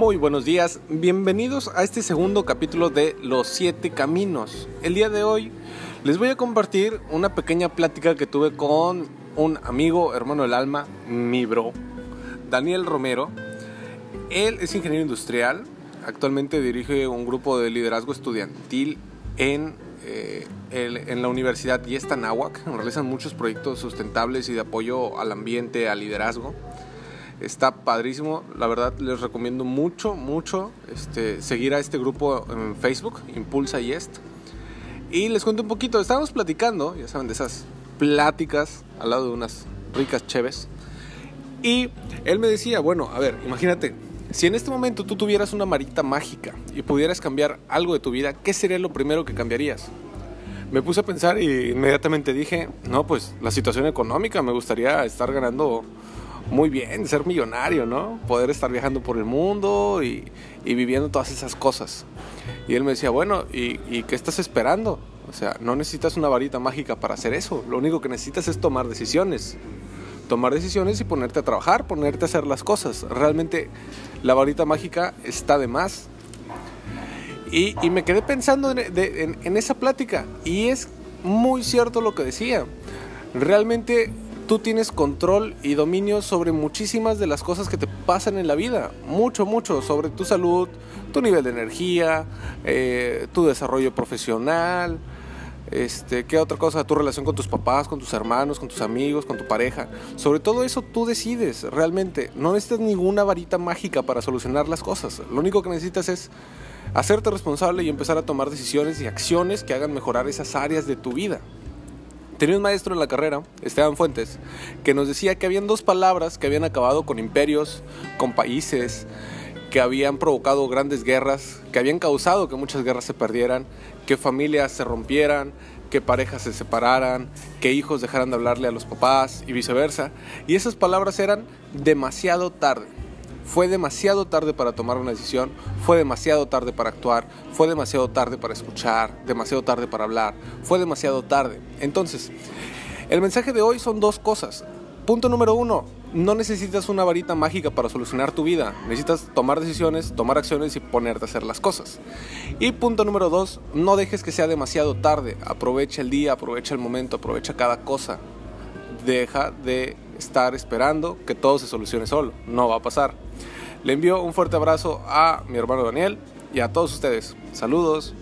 Muy buenos días, bienvenidos a este segundo capítulo de Los Siete Caminos. El día de hoy les voy a compartir una pequeña plática que tuve con un amigo, hermano del alma, mi bro, Daniel Romero. Él es ingeniero industrial, actualmente dirige un grupo de liderazgo estudiantil en, eh, en la Universidad Yesta Nahuac. Realizan muchos proyectos sustentables y de apoyo al ambiente, al liderazgo. Está padrísimo, la verdad les recomiendo mucho, mucho este, seguir a este grupo en Facebook, Impulsa Yest. Y les cuento un poquito, estábamos platicando, ya saben, de esas pláticas al lado de unas ricas cheves. Y él me decía, bueno, a ver, imagínate, si en este momento tú tuvieras una marita mágica y pudieras cambiar algo de tu vida, ¿qué sería lo primero que cambiarías? Me puse a pensar y inmediatamente dije, no, pues la situación económica, me gustaría estar ganando muy bien, ser millonario, ¿no? Poder estar viajando por el mundo y, viviendo todas esas cosas. Y él me decía, bueno, ¿y, ¿y, qué estás esperando? O sea, no necesitas una varita mágica para hacer eso. Lo único que necesitas es tomar decisiones. Tomar decisiones y ponerte a trabajar, ponerte a hacer las cosas. Realmente la varita mágica está de más. Y, me quedé pensando en, en esa plática. Y es muy cierto lo que decía. Realmente tú tienes control y dominio sobre muchísimas de las cosas que te pasan en la vida. Mucho, mucho. Sobre tu salud, tu nivel de energía, eh, tu desarrollo profesional. Este, ¿Qué otra cosa? Tu relación con tus papás, con tus hermanos, con tus amigos, con tu pareja. Sobre todo eso tú decides realmente. No necesitas ninguna varita mágica para solucionar las cosas. Lo único que necesitas es hacerte responsable y empezar a tomar decisiones y acciones que hagan mejorar esas áreas de tu vida. Tenía un maestro en la carrera, Esteban Fuentes, que nos decía que habían dos palabras que habían acabado con imperios, con países, que habían provocado grandes guerras, que habían causado que muchas guerras se perdieran, que familias se rompieran, que parejas se separaran, que hijos dejaran de hablarle a los papás y viceversa. Y esas palabras eran demasiado tarde. Fue demasiado tarde para tomar una decisión, fue demasiado tarde para actuar, fue demasiado tarde para escuchar, demasiado tarde para hablar, fue demasiado tarde. Entonces, el mensaje de hoy son dos cosas. Punto número uno, no necesitas una varita mágica para solucionar tu vida. Necesitas tomar decisiones, tomar acciones y ponerte a hacer las cosas. Y punto número dos, no dejes que sea demasiado tarde. Aprovecha el día, aprovecha el momento, aprovecha cada cosa. Deja de estar esperando que todo se solucione solo. No va a pasar. Le envío un fuerte abrazo a mi hermano Daniel y a todos ustedes. Saludos.